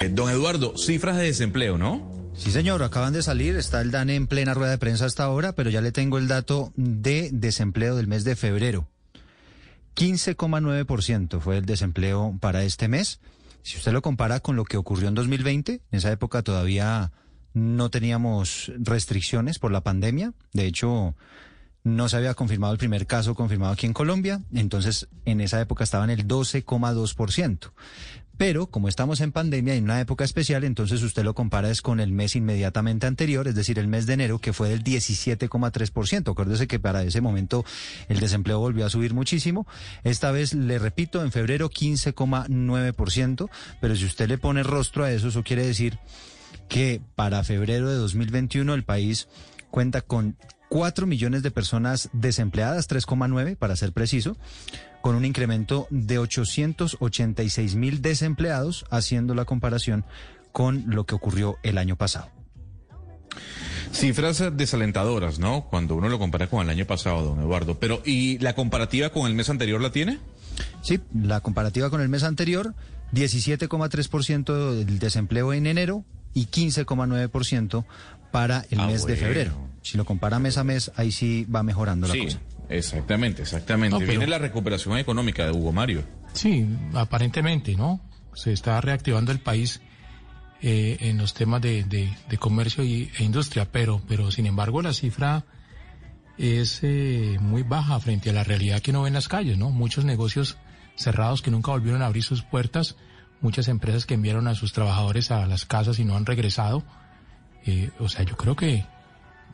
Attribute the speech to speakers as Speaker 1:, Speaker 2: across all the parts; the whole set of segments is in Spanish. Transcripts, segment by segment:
Speaker 1: Eh, Don Eduardo, cifras de desempleo, ¿no?
Speaker 2: Sí, señor, acaban de salir, está el DANE en plena rueda de prensa hasta ahora, pero ya le tengo el dato de desempleo del mes de febrero. 15,9% fue el desempleo para este mes. Si usted lo compara con lo que ocurrió en 2020, en esa época todavía no teníamos restricciones por la pandemia. De hecho, no se había confirmado el primer caso confirmado aquí en Colombia. Entonces, en esa época estaba en el 12,2%. Pero como estamos en pandemia y en una época especial, entonces usted lo compara es con el mes inmediatamente anterior, es decir, el mes de enero, que fue del 17,3%. Acuérdese que para ese momento el desempleo volvió a subir muchísimo. Esta vez, le repito, en febrero 15,9%, pero si usted le pone rostro a eso, eso quiere decir que para febrero de 2021 el país cuenta con 4 millones de personas desempleadas, 3,9 para ser preciso, con un incremento de 886 mil desempleados, haciendo la comparación con lo que ocurrió el año pasado.
Speaker 1: Cifras desalentadoras, ¿no? Cuando uno lo compara con el año pasado, don Eduardo. Pero, ¿y la comparativa con el mes anterior la tiene?
Speaker 2: Sí, la comparativa con el mes anterior, 17,3% del desempleo en enero y 15,9% para el
Speaker 1: Ah,
Speaker 2: mes de febrero. Si lo compara mes a mes, ahí sí va mejorando la
Speaker 1: Sí,
Speaker 2: cosa.
Speaker 1: exactamente, exactamente.
Speaker 3: No, pero-
Speaker 1: Viene la recuperación económica de Hugo Mario.
Speaker 3: Sí, aparentemente, ¿no? Se está reactivando el país eh, en los temas de, de- de comercio y, e industria, pero, pero sin embargo la cifra es eh, muy baja frente a la realidad que uno ve en las calles, ¿no? Muchos negocios cerrados que nunca volvieron a abrir sus puertas, muchas empresas que enviaron a sus trabajadores a las casas y no han regresado. Eh, o sea, yo creo que,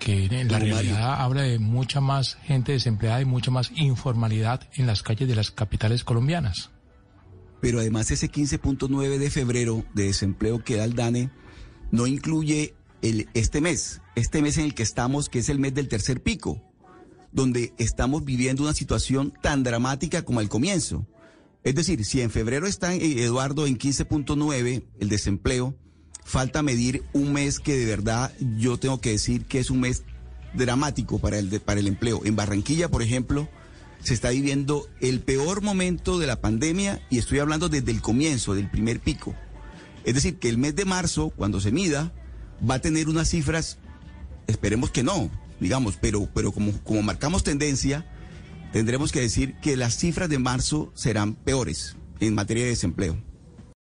Speaker 3: que en la realidad habla de mucha más gente desempleada y mucha más informalidad en las calles de las capitales colombianas.
Speaker 4: Pero además ese 15.9 de febrero de desempleo que da el DANE no incluye el, este mes, este mes en el que estamos, que es el mes del tercer pico, donde estamos viviendo una situación tan dramática como al comienzo. Es decir, si en febrero está eh, Eduardo en 15.9 el desempleo, falta medir un mes que de verdad yo tengo que decir que es un mes dramático para el, para el empleo. En Barranquilla, por ejemplo, se está viviendo el peor momento de la pandemia y estoy hablando desde el comienzo, del primer pico. Es decir, que el mes de marzo, cuando se mida, va a tener unas cifras, esperemos que no, digamos, pero, pero como, como marcamos tendencia, tendremos que decir que las cifras de marzo serán peores en materia de desempleo.